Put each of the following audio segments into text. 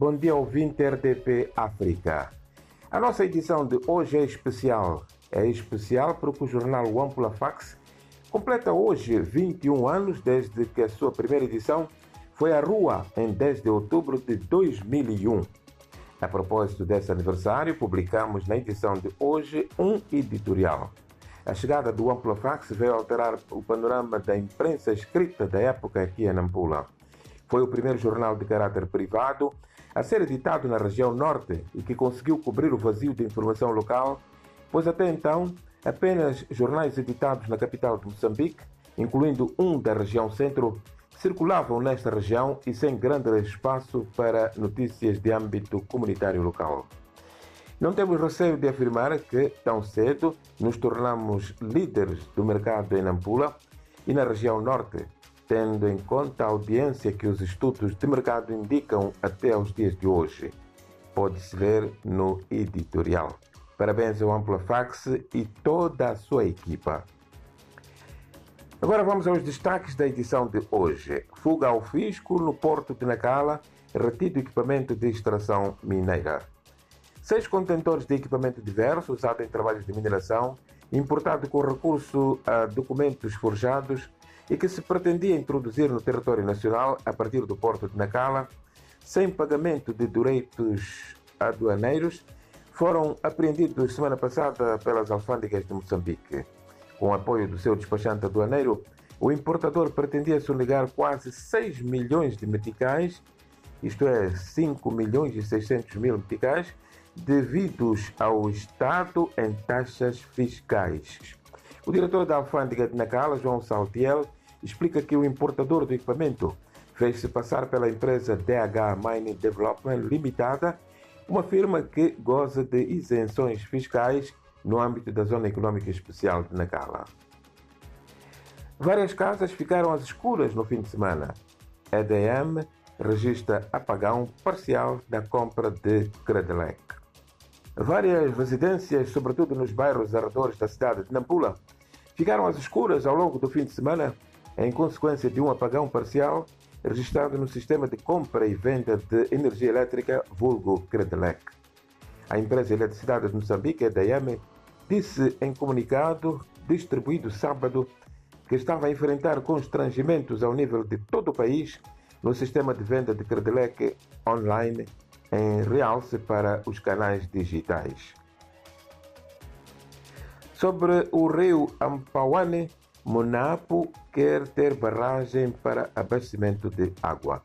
Bom dia, ouvinte RDP África. A nossa edição de hoje é especial. É especial porque o jornal Wampula Fax completa hoje 21 anos desde que a sua primeira edição foi à rua em 10 de outubro de 2001. A propósito desse aniversário, publicamos na edição de hoje um editorial. A chegada do Amplafax veio alterar o panorama da imprensa escrita da época aqui em Nampula. Foi o primeiro jornal de caráter privado a ser editado na região norte e que conseguiu cobrir o vazio de informação local, pois até então apenas jornais editados na capital de Moçambique, incluindo um da região centro, circulavam nesta região e sem grande espaço para notícias de âmbito comunitário local. Não temos receio de afirmar que, tão cedo, nos tornamos líderes do mercado em Nampula e na região norte, tendo em conta a audiência que os estudos de mercado indicam até aos dias de hoje. Pode-se ler no editorial. Parabéns ao Amplafax e toda a sua equipa. Agora vamos aos destaques da edição de hoje. Fuga ao fisco no porto de Nacala, retido equipamento de extração mineira. Seis contentores de equipamento diverso usado em trabalhos de mineração, importado com recurso a documentos forjados e que se pretendia introduzir no território nacional a partir do porto de Nacala, sem pagamento de direitos aduaneiros, foram apreendidos semana passada pelas alfândegas de Moçambique. Com o apoio do seu despachante aduaneiro, o importador pretendia sonegar quase 6 milhões de meticais, isto é, 5 milhões e 600 mil meticais, devidos ao Estado em taxas fiscais. O diretor da alfândega de Nacala, João Saltiel, explica que o importador do equipamento fez-se passar pela empresa DH Mining Development Limitada, uma firma que goza de isenções fiscais no âmbito da Zona Econômica Especial de Nacala. Várias casas ficaram às escuras no fim de semana. A EDM registra apagão parcial da compra de Credelec. Várias residências, sobretudo nos bairros arredores da cidade de Nampula, ficaram às escuras ao longo do fim de semana em consequência de um apagão parcial registrado no sistema de compra e venda de energia elétrica vulgo Credelec. A empresa de eletricidade de Moçambique, EDM, disse em comunicado distribuído sábado que estava a enfrentar constrangimentos ao nível de todo o país no sistema de venda de Credelec online em realce para os canais digitais. Sobre o rio Ampauane, Monapo quer ter barragem para abastecimento de água.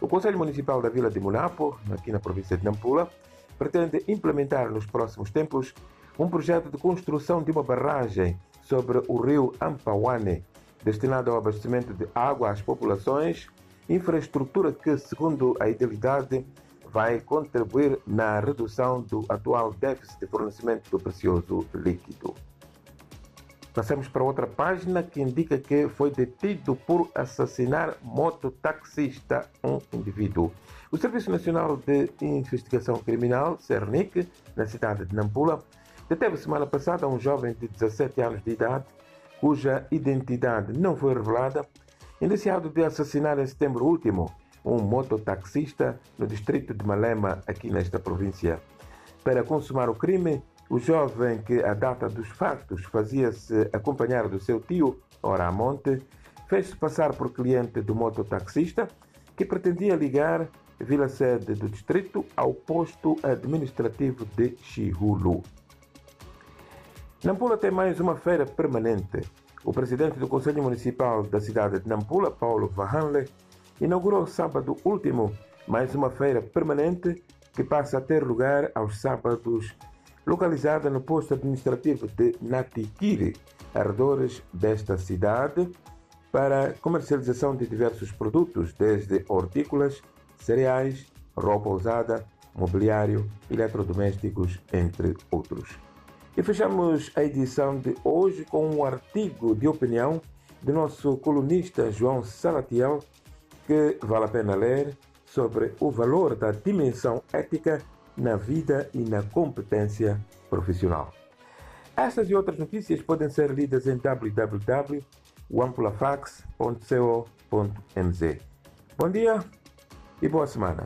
O Conselho Municipal da Vila de Monapo, aqui na província de Nampula, pretende implementar nos próximos tempos um projeto de construção de uma barragem sobre o rio Ampauane, destinado ao abastecimento de água às populações, infraestrutura que, segundo a idealidade, vai contribuir na redução do atual déficit de fornecimento do precioso líquido. Passamos para outra página que indica que foi detido por assassinar mototaxista um indivíduo. O Serviço Nacional de Investigação Criminal, CERNIC, na cidade de Nampula, deteve semana passada um jovem de 17 anos de idade, cuja identidade não foi revelada, indiciado de assassinar em setembro último um mototaxista no distrito de Malema, aqui nesta província. Para consumar o crime, o jovem que, à data dos factos, fazia-se acompanhar do seu tio, Oramonte, fez-se passar por cliente do mototaxista que pretendia ligar Vila Sede do distrito ao posto administrativo de Chihulu. Nampula tem mais uma feira permanente. O presidente do Conselho Municipal da cidade de Nampula, Paulo Vahanle, inaugurou sábado último mais uma feira permanente que passa a ter lugar aos sábados, localizada no posto administrativo de Natikiri, arredores desta cidade, para comercialização de diversos produtos, desde hortícolas, cereais, roupa usada, mobiliário, eletrodomésticos, entre outros. E fechamos a edição de hoje com um artigo de opinião do nosso colunista João Salatiel, que vale a pena ler sobre o valor da dimensão ética na vida e na competência profissional. Estas e outras notícias podem ser lidas em www.ampulafax.co.mz. Bom dia e boa semana.